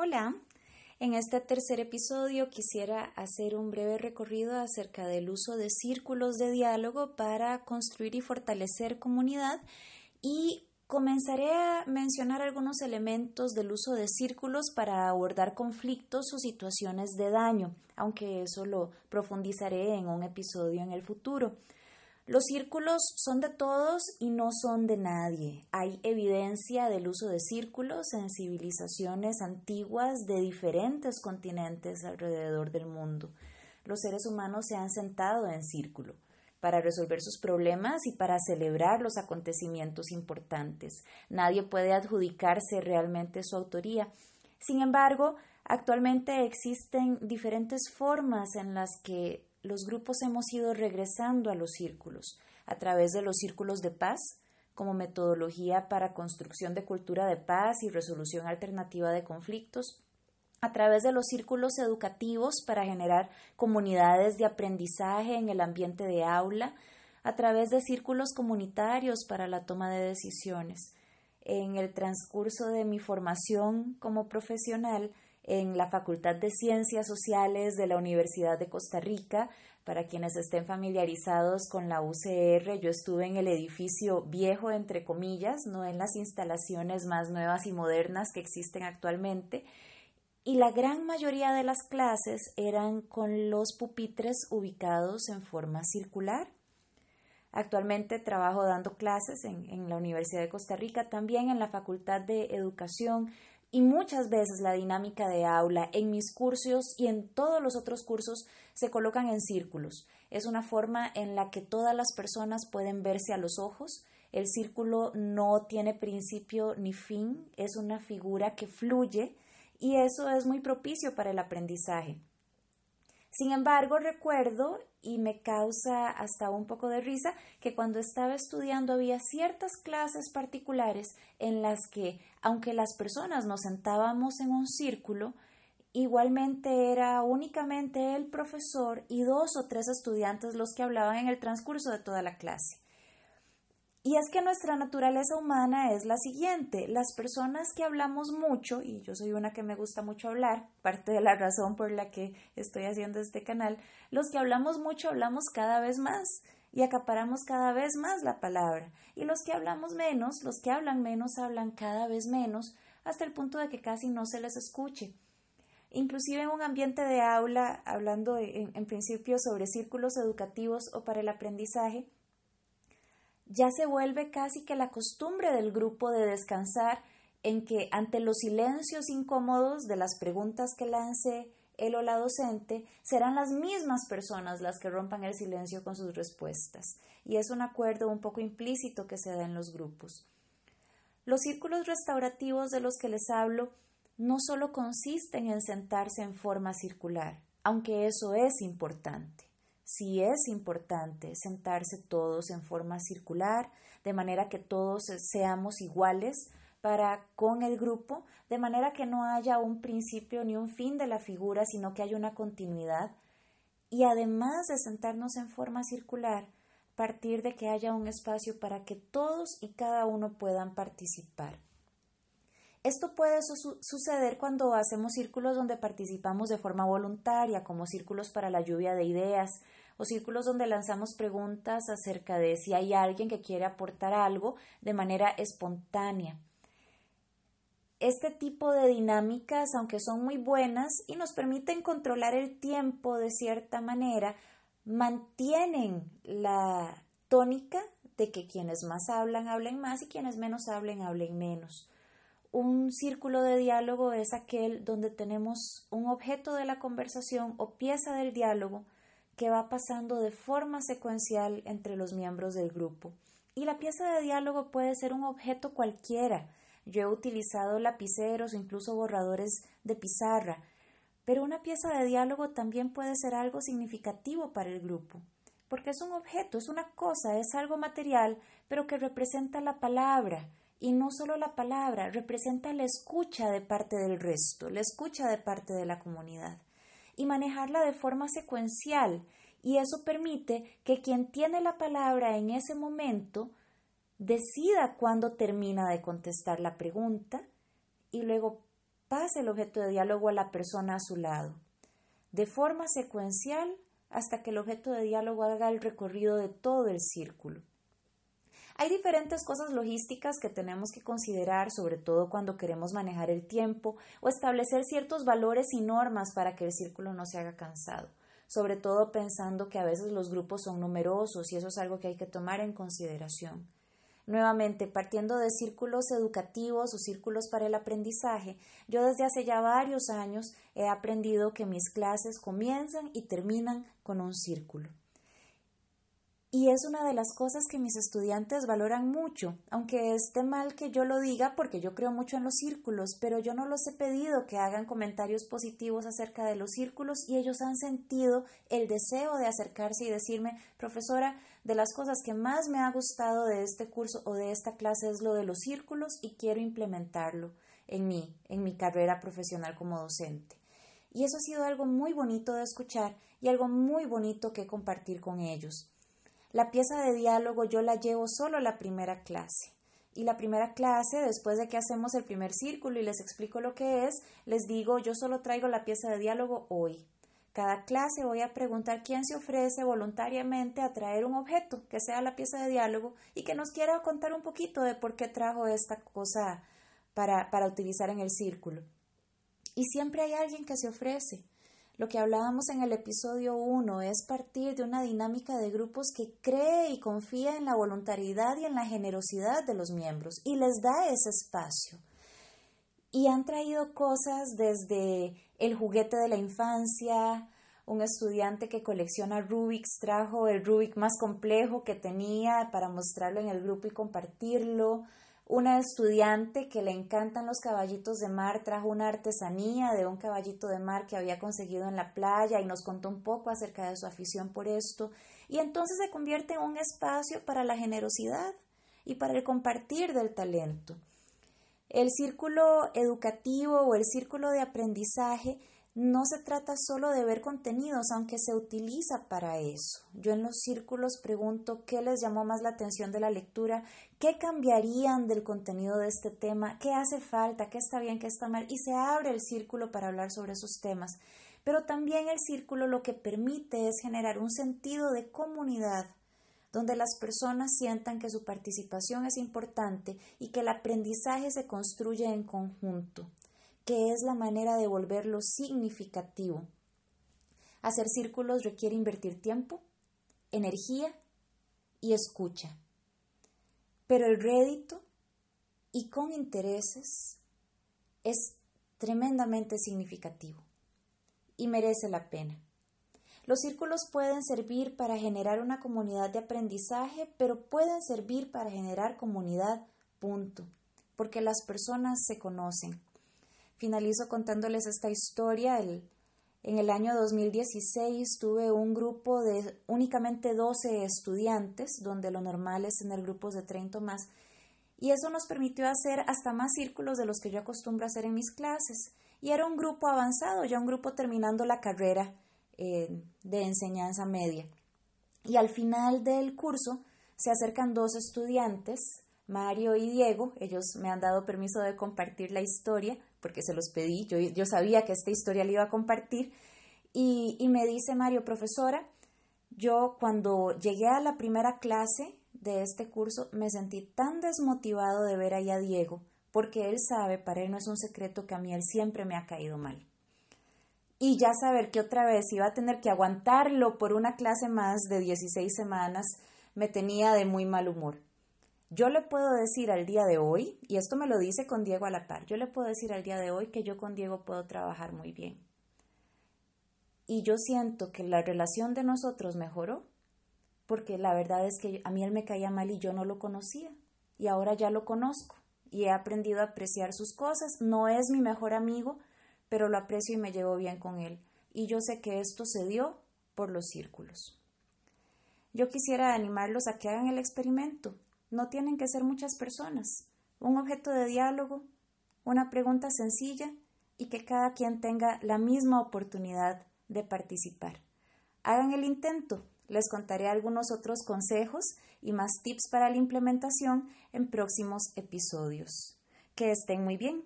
Hola, en este tercer episodio quisiera hacer un breve recorrido acerca del uso de círculos de diálogo para construir y fortalecer comunidad y comenzaré a mencionar algunos elementos del uso de círculos para abordar conflictos o situaciones de daño, aunque eso lo profundizaré en un episodio en el futuro. Los círculos son de todos y no son de nadie. Hay evidencia del uso de círculos en civilizaciones antiguas de diferentes continentes alrededor del mundo. Los seres humanos se han sentado en círculo para resolver sus problemas y para celebrar los acontecimientos importantes. Nadie puede adjudicarse realmente su autoría. Sin embargo, actualmente existen diferentes formas en las que los grupos hemos ido regresando a los círculos, a través de los círculos de paz, como metodología para construcción de cultura de paz y resolución alternativa de conflictos, a través de los círculos educativos para generar comunidades de aprendizaje en el ambiente de aula, a través de círculos comunitarios para la toma de decisiones. En el transcurso de mi formación como profesional, en la Facultad de Ciencias Sociales de la Universidad de Costa Rica. Para quienes estén familiarizados con la UCR, yo estuve en el edificio viejo, entre comillas, no en las instalaciones más nuevas y modernas que existen actualmente. Y la gran mayoría de las clases eran con los pupitres ubicados en forma circular. Actualmente trabajo dando clases en, en, la Universidad de Costa Rica, también en la Facultad de Educación, y muchas veces la dinámica de aula en mis cursos y en todos los otros cursos se colocan en círculos. Es una forma en la que todas las personas pueden verse a los ojos. El círculo no tiene principio ni fin, es una figura que fluye y eso es muy propicio para el aprendizaje. Sin embargo, recuerdo, y me causa hasta un poco de risa, que cuando estaba estudiando había ciertas clases particulares en las que, aunque las personas nos sentábamos en un círculo, igualmente era únicamente el profesor y dos o tres estudiantes los que hablaban en el transcurso de toda la clase. Y es que nuestra naturaleza humana es la siguiente. Las personas que hablamos mucho, y yo soy una que me gusta mucho hablar, parte de la razón por la que estoy haciendo este canal, los que hablamos mucho hablamos cada vez más y acaparamos cada vez más la palabra. Y los que hablamos menos, los que hablan menos, hablan cada vez menos, hasta el punto de que casi no se les escuche. Inclusive en un ambiente de aula, hablando en, en principio sobre círculos educativos o para el aprendizaje, ya se vuelve casi que la costumbre del grupo de descansar en que ante los silencios incómodos de las preguntas que lance él o la docente, serán las mismas personas las que rompan el silencio con sus respuestas, y es un acuerdo un poco implícito que se da en los grupos. Los círculos restaurativos de los que les hablo no solo consisten en sentarse en forma circular, aunque eso es importante sí es importante sentarse todos en forma circular, de manera que todos seamos iguales para con el grupo, de manera que no haya un principio ni un fin de la figura, sino que haya una continuidad. Y además de sentarnos en forma circular, partir de que haya un espacio para que todos y cada uno puedan participar. Esto puede suceder cuando hacemos círculos donde participamos de forma voluntaria, como círculos para la lluvia de ideas, o círculos donde lanzamos preguntas acerca de si hay alguien que quiere aportar algo de manera espontánea. Este tipo de dinámicas, aunque son muy buenas y nos permiten controlar el tiempo de cierta manera, mantienen la tónica de que quienes más hablan hablen más y quienes menos hablen hablen menos. Un círculo de diálogo es aquel donde tenemos un objeto de la conversación o pieza del diálogo que va pasando de forma secuencial entre los miembros del grupo. Y la pieza de diálogo puede ser un objeto cualquiera. Yo he utilizado lapiceros o incluso borradores de pizarra, pero una pieza de diálogo también puede ser algo significativo para el grupo, porque es un objeto, es una cosa, es algo material, pero que representa la palabra, y no solo la palabra, representa la escucha de parte del resto, la escucha de parte de la comunidad y manejarla de forma secuencial y eso permite que quien tiene la palabra en ese momento decida cuándo termina de contestar la pregunta y luego pase el objeto de diálogo a la persona a su lado, de forma secuencial hasta que el objeto de diálogo haga el recorrido de todo el círculo. Hay diferentes cosas logísticas que tenemos que considerar, sobre todo cuando queremos manejar el tiempo o establecer ciertos valores y normas para que el círculo no se haga cansado, sobre todo pensando que a veces los grupos son numerosos y eso es algo que hay que tomar en consideración. Nuevamente, partiendo de círculos educativos o círculos para el aprendizaje, yo desde hace ya varios años he aprendido que mis clases comienzan y terminan con un círculo. Y es una de las cosas que mis estudiantes valoran mucho, aunque esté mal que yo lo diga porque yo creo mucho en los círculos, pero yo no los he pedido que hagan comentarios positivos acerca de los círculos y ellos han sentido el deseo de acercarse y decirme, profesora, de las cosas que más me ha gustado de este curso o de esta clase es lo de los círculos y quiero implementarlo en mí, en mi carrera profesional como docente. Y eso ha sido algo muy bonito de escuchar y algo muy bonito que compartir con ellos. La pieza de diálogo yo la llevo solo la primera clase. Y la primera clase, después de que hacemos el primer círculo y les explico lo que es, les digo, yo solo traigo la pieza de diálogo hoy. Cada clase voy a preguntar quién se ofrece voluntariamente a traer un objeto que sea la pieza de diálogo y que nos quiera contar un poquito de por qué trajo esta cosa para, para utilizar en el círculo. Y siempre hay alguien que se ofrece. Lo que hablábamos en el episodio 1 es partir de una dinámica de grupos que cree y confía en la voluntariedad y en la generosidad de los miembros y les da ese espacio. Y han traído cosas desde el juguete de la infancia, un estudiante que colecciona Rubik's trajo el Rubik más complejo que tenía para mostrarlo en el grupo y compartirlo, una estudiante que le encantan los caballitos de mar trajo una artesanía de un caballito de mar que había conseguido en la playa y nos contó un poco acerca de su afición por esto. Y entonces se convierte en un espacio para la generosidad y para el compartir del talento. El círculo educativo o el círculo de aprendizaje no se trata solo de ver contenidos, aunque se utiliza para eso. Yo en los círculos pregunto qué les llamó más la atención de la lectura, qué cambiarían del contenido de este tema, qué hace falta, qué está bien, qué está mal, y se abre el círculo para hablar sobre esos temas. Pero también el círculo lo que permite es generar un sentido de comunidad donde las personas sientan que su participación es importante y que el aprendizaje se construye en conjunto que es la manera de volverlo significativo. Hacer círculos requiere invertir tiempo, energía y escucha. Pero el rédito y con intereses es tremendamente significativo y merece la pena. Los círculos pueden servir para generar una comunidad de aprendizaje, pero pueden servir para generar comunidad, punto, porque las personas se conocen, Finalizo contándoles esta historia. en el año 2016 tuve un grupo de únicamente 12 estudiantes, donde lo normal es tener grupos de 30 o más, y eso nos permitió hacer hasta más círculos de los que yo acostumbro hacer en mis clases. Y era un grupo avanzado, ya un grupo terminando la carrera eh, de enseñanza media. Y al final del curso se acercan dos estudiantes, Mario y Diego, ellos me han dado permiso de compartir la historia porque se los pedí, yo, sabía que esta historia la iba a compartir, y, y me dice Mario, profesora, yo cuando llegué a la primera clase de este curso me sentí tan desmotivado de ver ahí a Diego, porque él sabe, para él no es un secreto que a mí él siempre me ha caído mal. Y ya saber que otra vez iba a tener que aguantarlo por una clase más de 16 semanas me tenía de muy mal humor. Yo le puedo decir al día de hoy, y esto me lo dice con Diego a la par, yo le puedo decir al día de hoy que yo con Diego puedo trabajar muy bien. Y yo siento que la relación de nosotros mejoró, porque la verdad es que a mí él me caía mal y yo no lo conocía, y ahora ya lo conozco, y he aprendido a apreciar sus cosas. No es mi mejor amigo, pero lo aprecio y me llevo bien con él. Y yo sé que esto se dio por los círculos. Yo quisiera animarlos a que hagan el experimento no tienen que ser muchas personas. Un objeto de diálogo, una pregunta sencilla y que cada quien tenga la misma oportunidad de participar. Hagan el intento. Les contaré algunos otros consejos y más tips para la implementación en próximos episodios. Que estén muy bien.